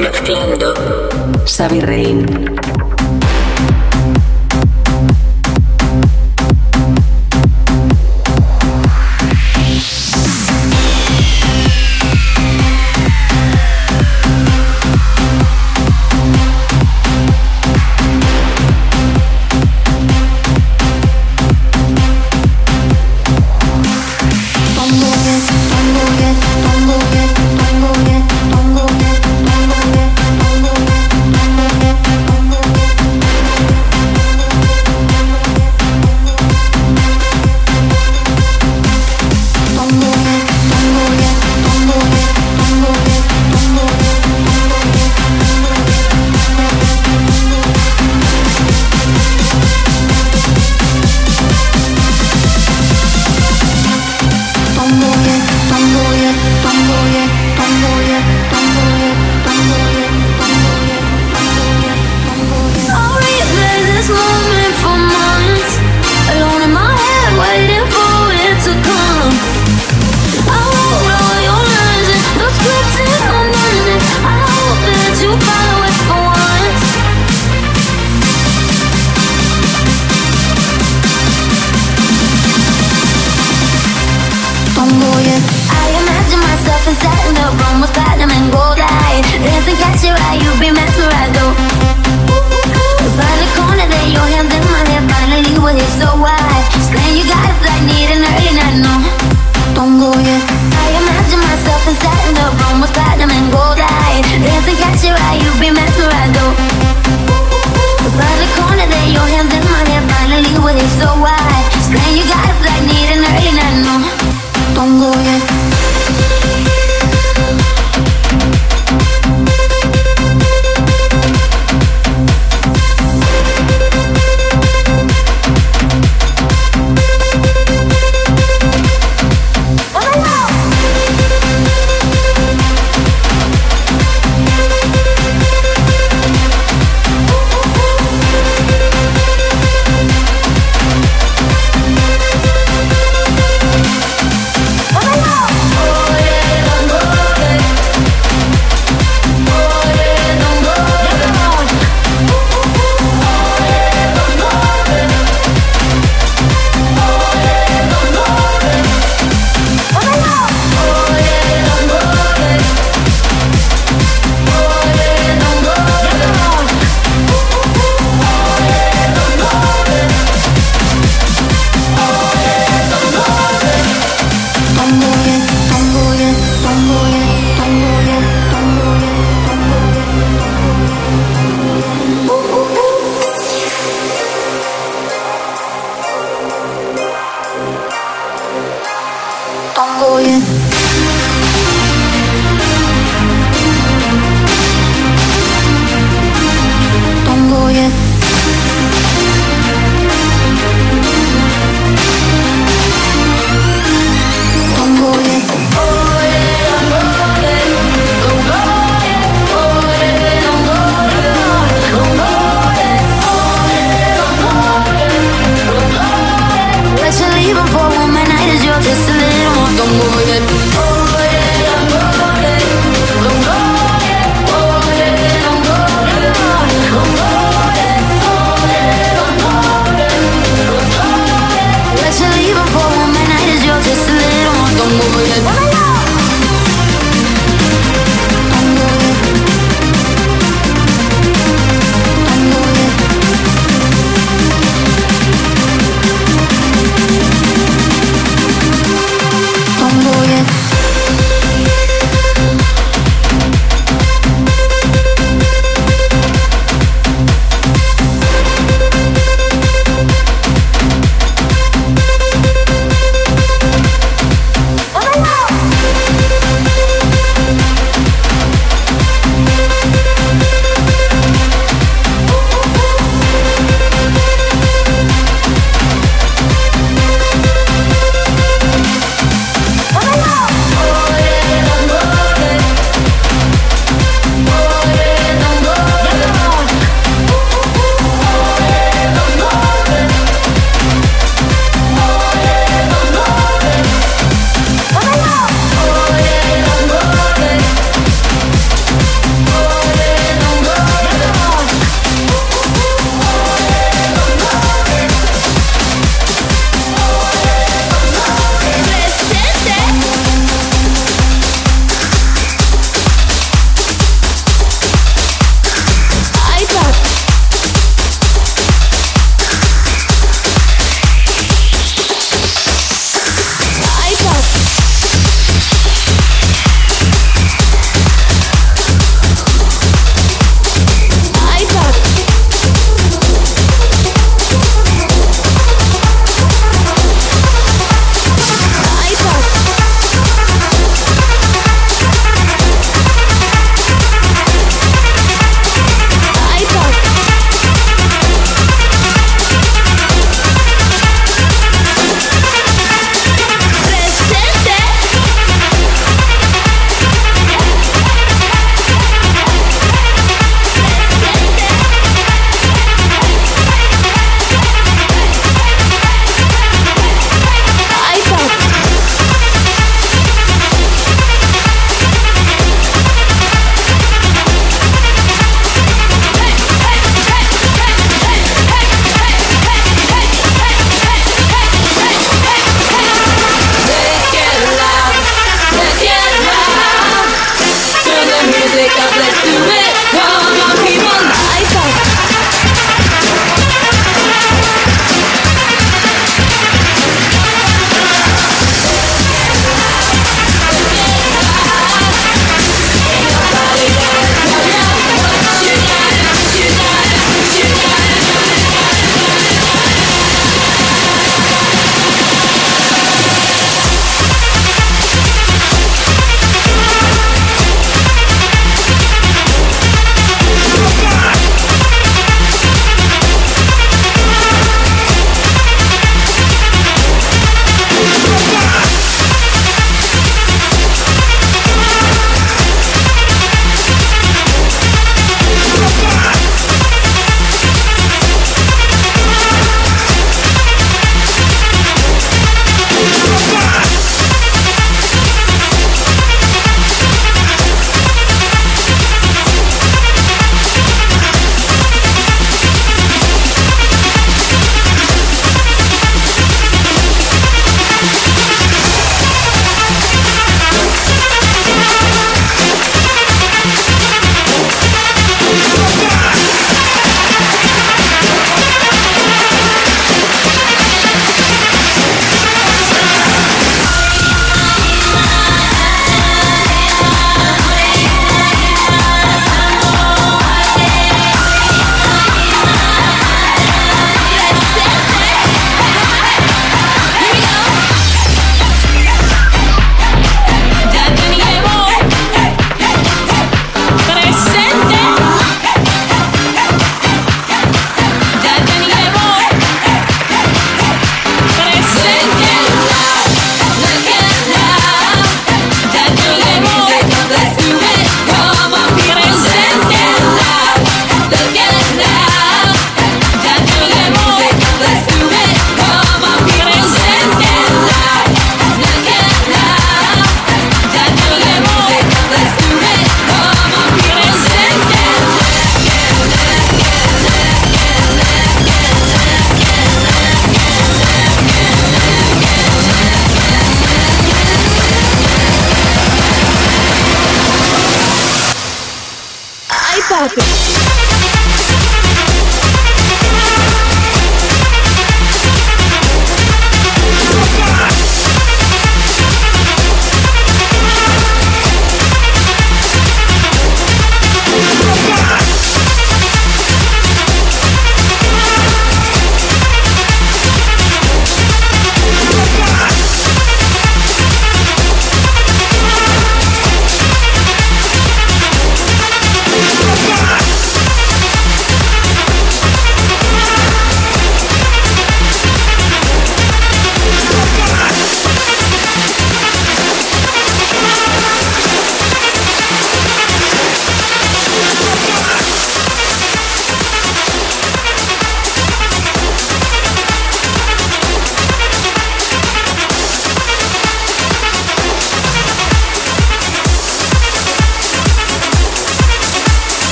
Mezclando. Xavi Rein.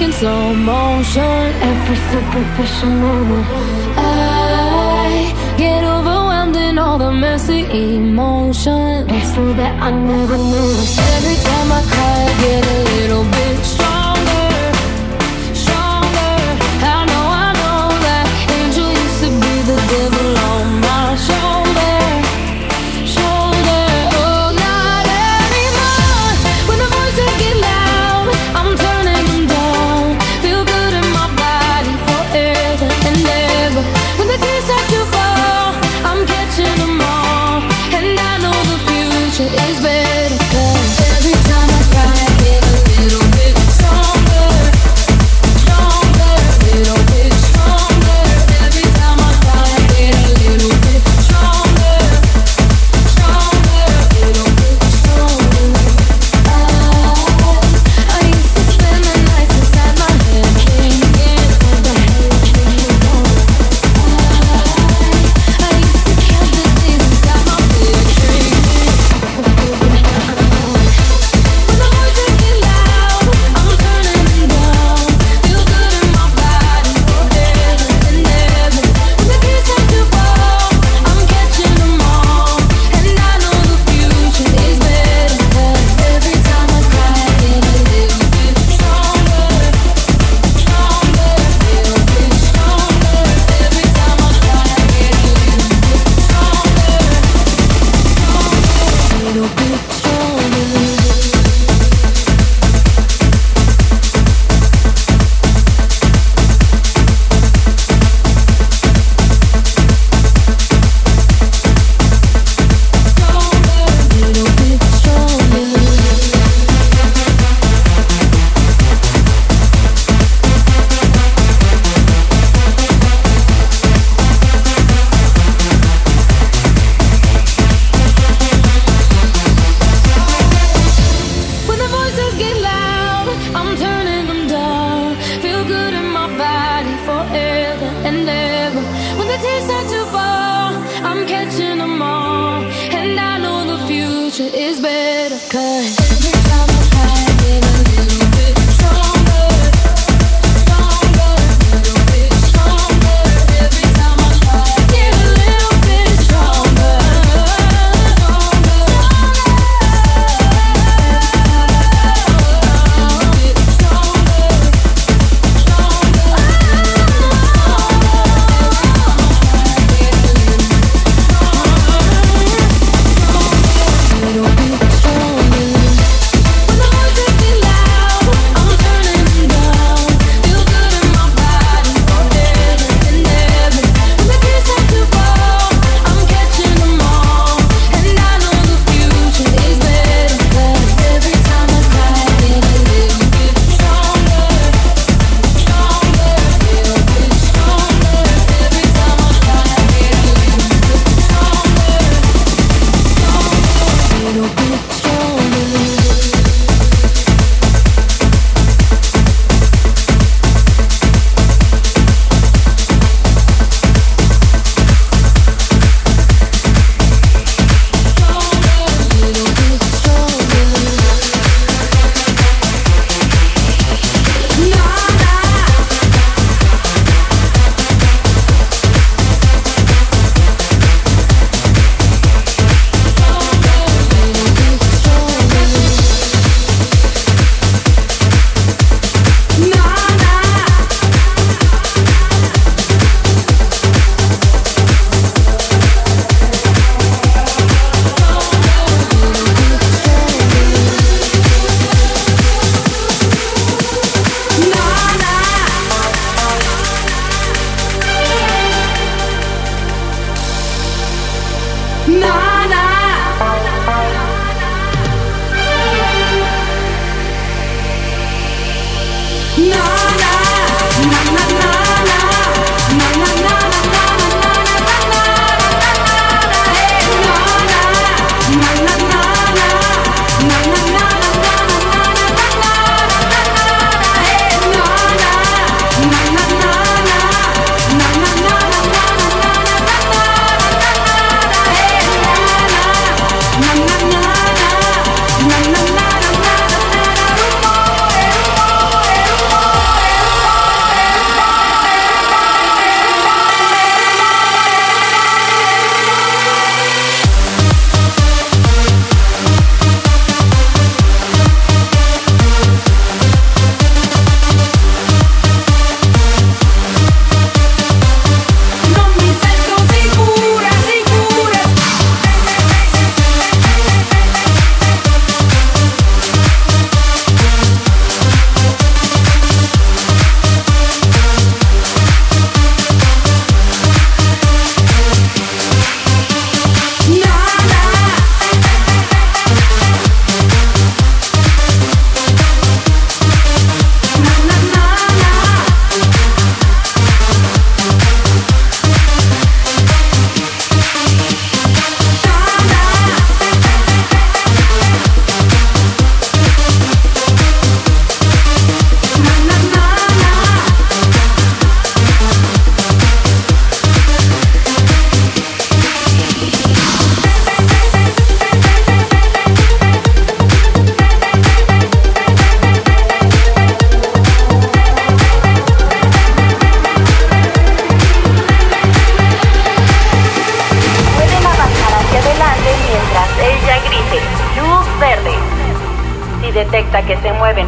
in slow motion. Every superficial moment. I get overwhelmed in all the messy emotions. So that I never knew. Every time I cry I get a little bit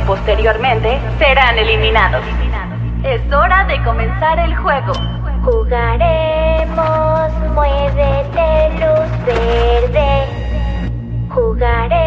posteriormente serán eliminados. Es hora de comenzar el juego. Jugaremos, muévete luz verde. Jugaremos,